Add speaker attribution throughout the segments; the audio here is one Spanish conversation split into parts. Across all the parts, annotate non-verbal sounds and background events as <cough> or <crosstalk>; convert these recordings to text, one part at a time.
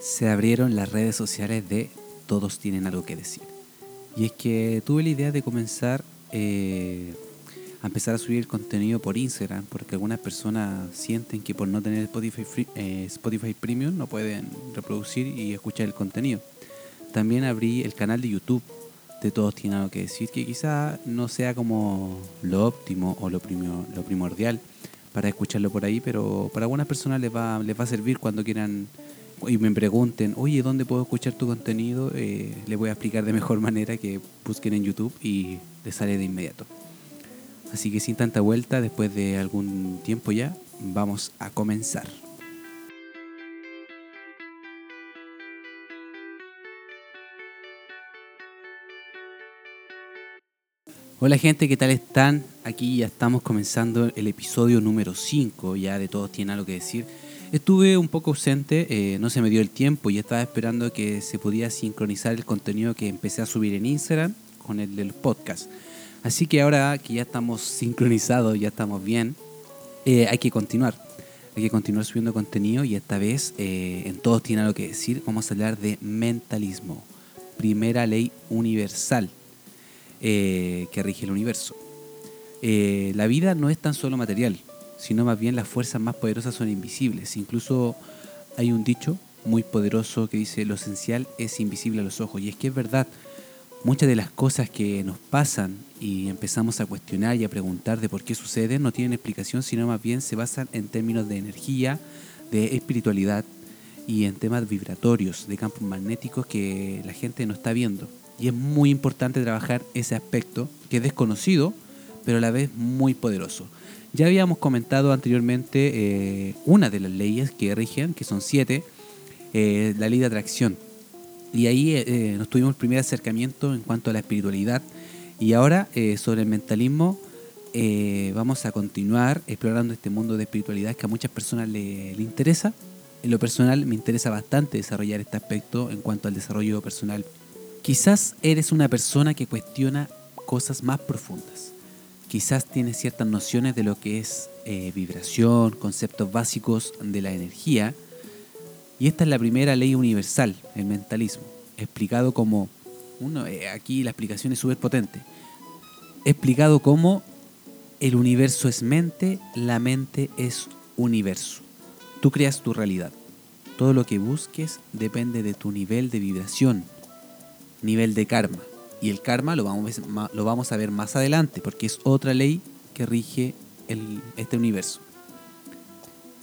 Speaker 1: se abrieron las redes sociales de Todos tienen algo que decir. Y es que tuve la idea de comenzar eh, a empezar a subir contenido por Instagram, porque algunas personas sienten que por no tener Spotify, eh, Spotify Premium no pueden reproducir y escuchar el contenido. También abrí el canal de YouTube de Todos tienen algo que decir, que quizá no sea como lo óptimo o lo, lo primordial para escucharlo por ahí, pero para algunas personas les va, les va a servir cuando quieran y me pregunten, oye, ¿dónde puedo escuchar tu contenido? Eh, les voy a explicar de mejor <laughs> manera que busquen en YouTube y les sale de inmediato. Así que sin tanta vuelta, después de algún tiempo ya, vamos a comenzar. Hola gente, ¿qué tal están? Aquí ya estamos comenzando el episodio número 5, ya de Todos Tienen Algo que Decir. Estuve un poco ausente, eh, no se me dio el tiempo y estaba esperando que se pudiera sincronizar el contenido que empecé a subir en Instagram con el del podcast. Así que ahora que ya estamos sincronizados, ya estamos bien, eh, hay que continuar. Hay que continuar subiendo contenido y esta vez eh, en Todos Tienen Algo que Decir vamos a hablar de mentalismo, primera ley universal eh, que rige el universo. Eh, la vida no es tan solo material, sino más bien las fuerzas más poderosas son invisibles. Incluso hay un dicho muy poderoso que dice lo esencial es invisible a los ojos. Y es que es verdad, muchas de las cosas que nos pasan y empezamos a cuestionar y a preguntar de por qué suceden no tienen explicación, sino más bien se basan en términos de energía, de espiritualidad y en temas vibratorios, de campos magnéticos que la gente no está viendo. Y es muy importante trabajar ese aspecto que es desconocido, pero a la vez muy poderoso. Ya habíamos comentado anteriormente eh, una de las leyes que rigen, que son siete, eh, la ley de atracción. Y ahí eh, nos tuvimos el primer acercamiento en cuanto a la espiritualidad. Y ahora sobre el mentalismo vamos a continuar explorando este mundo de espiritualidad que a muchas personas le, le interesa. En lo personal me interesa bastante desarrollar este aspecto en cuanto al desarrollo personal Quizás eres una persona que cuestiona cosas más profundas. Quizás tienes ciertas nociones de lo que es eh, vibración, conceptos básicos de la energía. Y esta es la primera ley universal, el mentalismo, explicado como, uno, eh, aquí la explicación es súper potente, explicado como el universo es mente, la mente es universo. Tú creas tu realidad. Todo lo que busques depende de tu nivel de vibración, nivel de karma. Y el karma lo vamos, lo vamos a ver más adelante, porque es otra ley que rige el, este universo.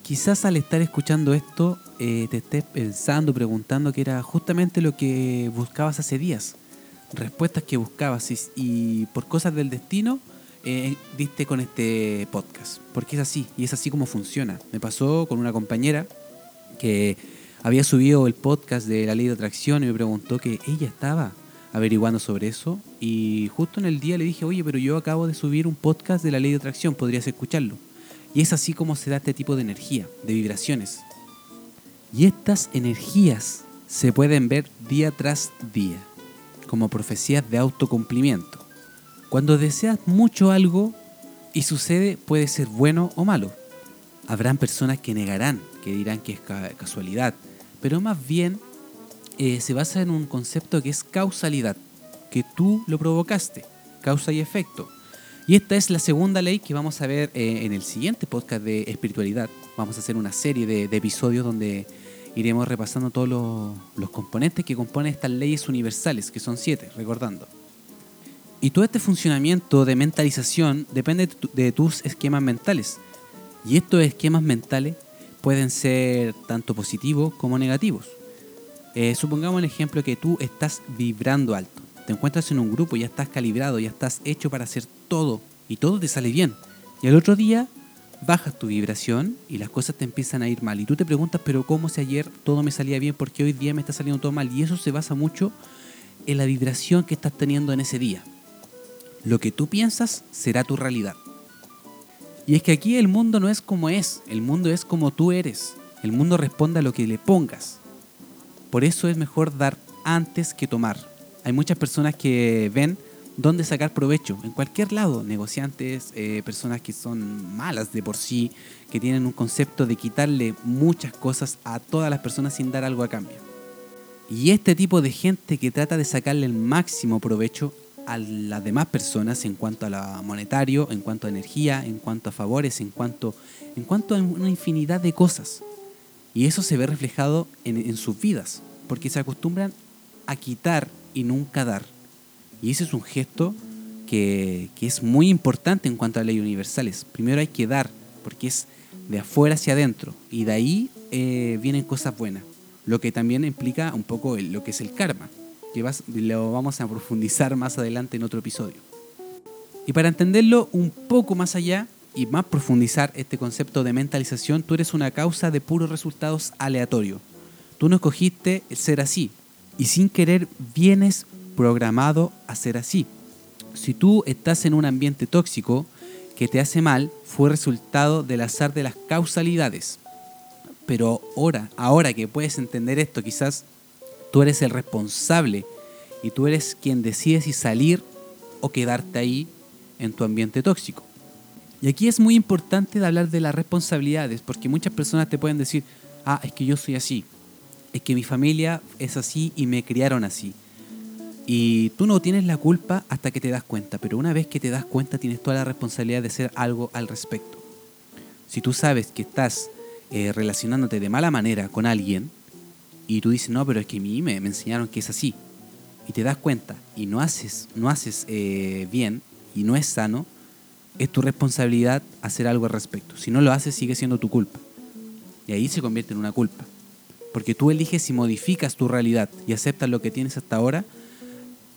Speaker 1: Quizás al estar escuchando esto eh, te estés pensando, preguntando que era justamente lo que buscabas hace días. Respuestas que buscabas y, por cosas del destino eh, diste con este podcast. Porque es así, y es así como funciona. Me pasó con una compañera que había subido el podcast de la ley de atracción y me preguntó que ella estaba averiguando sobre eso y justo en el día le dije, oye, pero yo acabo de subir un podcast de la ley de atracción, podrías escucharlo. Y es así como se da este tipo de energía, de vibraciones. Y estas energías se pueden ver día tras día, como profecías de autocumplimiento. Cuando deseas mucho algo y sucede, puede ser bueno o malo. Habrán personas que negarán, que dirán que es casualidad, pero más bien eh, se basa en un concepto que es causalidad, que tú lo provocaste, causa y efecto. Y esta es la segunda ley que vamos a ver eh, en el siguiente podcast de espiritualidad. Vamos a hacer una serie de, episodios donde iremos repasando todos los, componentes que componen estas leyes universales, que son siete, recordando. Y todo este funcionamiento de mentalización depende de tus esquemas mentales. Y estos esquemas mentales pueden ser tanto positivos como negativos. Eh, supongamos el ejemplo que tú estás vibrando alto. Te encuentras en un grupo, ya estás calibrado, ya estás hecho para hacer todo y todo te sale bien. Y al otro día bajas tu vibración y las cosas te empiezan a ir mal. Y tú te preguntas, pero ¿cómo si ayer todo me salía bien? porque hoy día me está saliendo todo mal? Y eso se basa mucho en la vibración que estás teniendo en ese día. Lo que tú piensas será tu realidad. Y es que aquí el mundo no es como es, el mundo es como tú eres. El mundo responde a lo que le pongas. Por eso es mejor dar antes que tomar. Hay muchas personas que ven dónde sacar provecho, en cualquier lado, negociantes, eh, personas que son malas de por sí, que tienen un concepto de quitarle muchas cosas a todas las personas sin dar algo a cambio. Y este tipo de gente que trata de sacarle el máximo provecho a las demás personas en cuanto a lo monetario, en cuanto a energía, en cuanto a favores, en cuanto, en cuanto a una infinidad de cosas. Y eso se ve reflejado en, sus vidas, porque se acostumbran a quitar y nunca dar. Y ese es un gesto que, que, es muy importante en cuanto a leyes universales. Primero hay que dar, porque es de afuera hacia adentro, y de ahí eh, vienen cosas buenas. Lo que también implica un poco lo que es el karma, que vas, lo vamos a profundizar más adelante en otro episodio. Y para entenderlo un poco más allá y más profundizar este concepto de mentalización, tú eres una causa de puros resultados aleatorios. Tú no escogiste ser así, y sin querer vienes programado a ser así. Si tú estás en un ambiente tóxico que te hace mal, fue resultado del azar de las causalidades. Pero ahora, ahora que puedes entender esto, quizás tú eres el responsable y tú eres quien decide si salir o quedarte ahí en tu ambiente tóxico. Y aquí es muy importante de hablar de las responsabilidades, porque muchas personas te pueden decir, ah, es que yo soy así, es que mi familia es así y me criaron así. Y tú no tienes la culpa hasta que te das cuenta, pero una vez que te das cuenta tienes toda la responsabilidad de hacer algo al respecto. Si tú sabes que estás eh, relacionándote de mala manera con alguien y tú dices, no, pero es que a mí me, me enseñaron que es así, y te das cuenta y no haces, no haces eh, bien y no es sano, es tu responsabilidad hacer algo al respecto. Si no lo haces, sigue siendo tu culpa. Y ahí se convierte en una culpa. Porque tú eliges si modificas tu realidad y aceptas lo que tienes hasta ahora,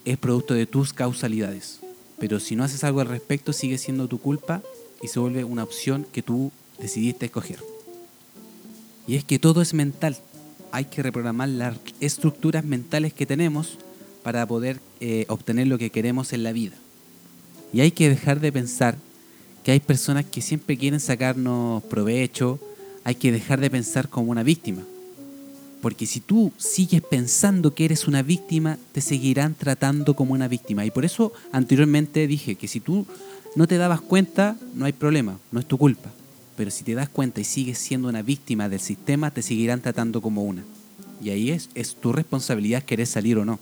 Speaker 1: es producto de tus causalidades. Pero si no haces algo al respecto, sigue siendo tu culpa y se vuelve una opción que tú decidiste escoger. Y es que todo es mental. Hay que reprogramar las estructuras mentales que tenemos para poder eh, obtener lo que queremos en la vida. Y hay que dejar de pensar que hay personas que siempre quieren sacarnos provecho. Hay que dejar de pensar como una víctima. Porque si tú sigues pensando que eres una víctima, te seguirán tratando como una víctima. Y por eso anteriormente dije que si tú no te dabas cuenta, no hay problema, no es tu culpa. Pero si te das cuenta y sigues siendo una víctima del sistema, te seguirán tratando como una. Y ahí es, es tu responsabilidad querer salir o no.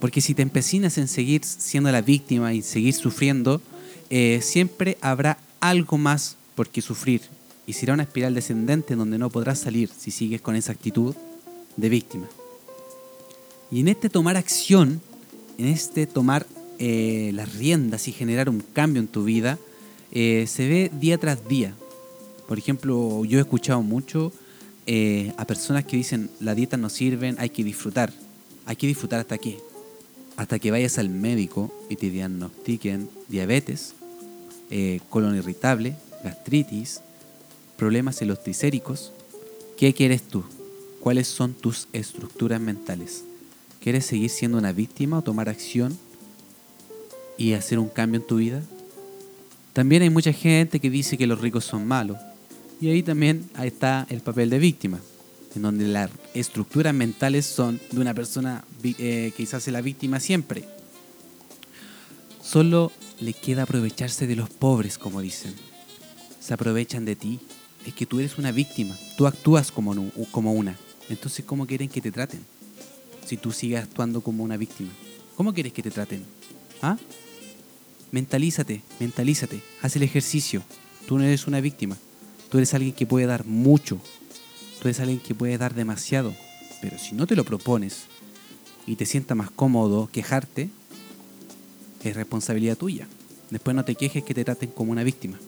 Speaker 1: Porque si te empecinas en seguir siendo la víctima y seguir sufriendo, eh, siempre habrá algo más por qué sufrir y será una espiral descendente donde no podrás salir si sigues con esa actitud de víctima. Y en este tomar acción, en este tomar eh, las riendas y generar un cambio en tu vida, eh, se ve día tras día. Por ejemplo, yo he escuchado mucho a personas que dicen, la dieta no sirven, hay que disfrutar. Hay que disfrutar hasta qué? Hasta que vayas al médico y te diagnostiquen diabetes, colon irritable, gastritis, problemas en los tricéricos, ¿qué quieres tú? ¿Cuáles son tus estructuras mentales? ¿Quieres seguir siendo una víctima o tomar acción y hacer un cambio en tu vida? También hay mucha gente que dice que los ricos son malos. Y ahí también está el papel de víctima, en donde las estructuras mentales son de una persona eh, que se hace la víctima siempre. Solo le queda aprovecharse de los pobres, como dicen. Se aprovechan de ti, es que tú eres una víctima, tú actúas como, como una. Entonces, ¿cómo quieren que te traten? Si tú sigues actuando como una víctima. ¿Cómo quieres que te traten? ¿Ah? Mentalízate, mentalízate, haz el ejercicio. Tú no eres una víctima. Tú eres alguien que puede dar mucho. Tú eres alguien que puede dar demasiado. Pero si no te lo propones y te sienta más cómodo quejarte, es responsabilidad tuya. Después no te quejes que te traten como una víctima.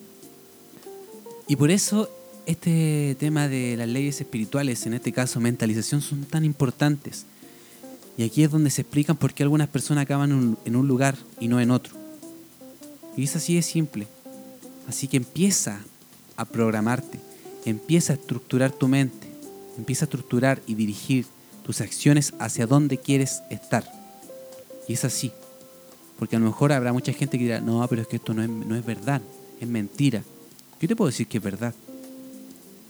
Speaker 1: Y por eso este tema de las leyes espirituales, en este caso mentalización, son tan importantes. Y aquí es donde se explican por qué algunas personas acaban en un lugar y no en otro. Y es así de simple. Así que empieza a programarte, empieza a estructurar tu mente, empieza a estructurar y dirigir tus acciones hacia dónde quieres estar. Y es así. Porque a lo mejor habrá mucha gente que dirá, no, pero es que esto no es, no es verdad, es mentira. Yo te puedo decir que es verdad.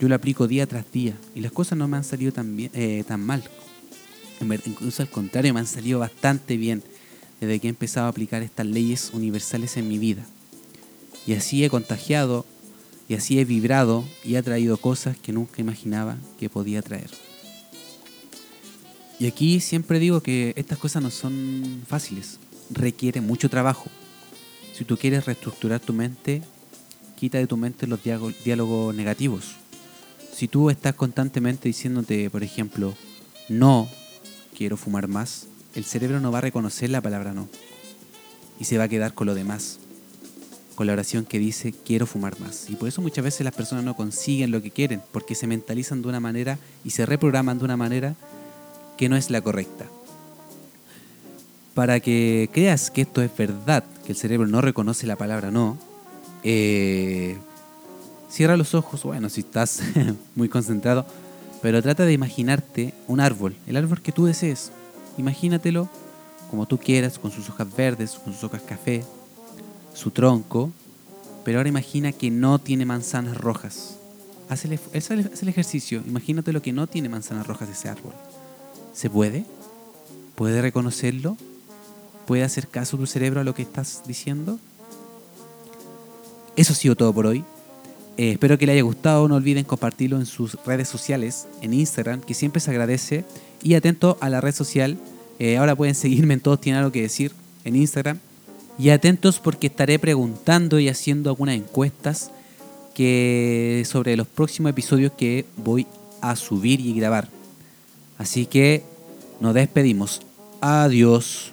Speaker 1: Yo lo aplico día tras día y las cosas no me han salido tan, bien, eh, tan mal. Incluso al contrario, me han salido bastante bien. desde que he empezado a aplicar estas leyes universales en mi vida. Y así he contagiado, y así he vibrado y he traído cosas que nunca imaginaba que podía traer. Y aquí siempre digo que estas cosas no son fáciles, requiere mucho trabajo. Si tú quieres reestructurar tu mente, quita de tu mente los diálogos negativos. Si tú estás constantemente diciéndote, por ejemplo, no quiero fumar más, el cerebro no va a reconocer la palabra no y se va a quedar con lo demás, con la oración que dice quiero fumar más. Y por eso muchas veces las personas no consiguen lo que quieren, porque se mentalizan de una manera y se reprograman de una manera que no es la correcta. Para que creas que esto es verdad, que el cerebro no reconoce la palabra no, eh, cierra los ojos, bueno, si estás <laughs> muy concentrado, pero trata de imaginarte un árbol, el árbol que tú desees. Imagínatelo como tú quieras, con sus hojas verdes, con sus hojas café, su tronco, pero ahora imagina que no tiene manzanas rojas. Haz el, ejercicio, imagínate lo que no tiene manzanas rojas ese árbol. ¿Se puede? ¿Puede reconocerlo? ¿Puede hacer caso tu cerebro a lo que estás diciendo? Eso ha sido todo por hoy. Eh, espero que le haya gustado. No olviden compartirlo en sus redes sociales, en Instagram, que siempre se agradece. Y atento a la red social. Eh, ahora pueden seguirme en Todos Tienen Algo que Decir en Instagram. Y atentos porque estaré preguntando y haciendo algunas encuestas que sobre los próximos episodios que voy a subir y grabar. Así que nos despedimos. Adiós.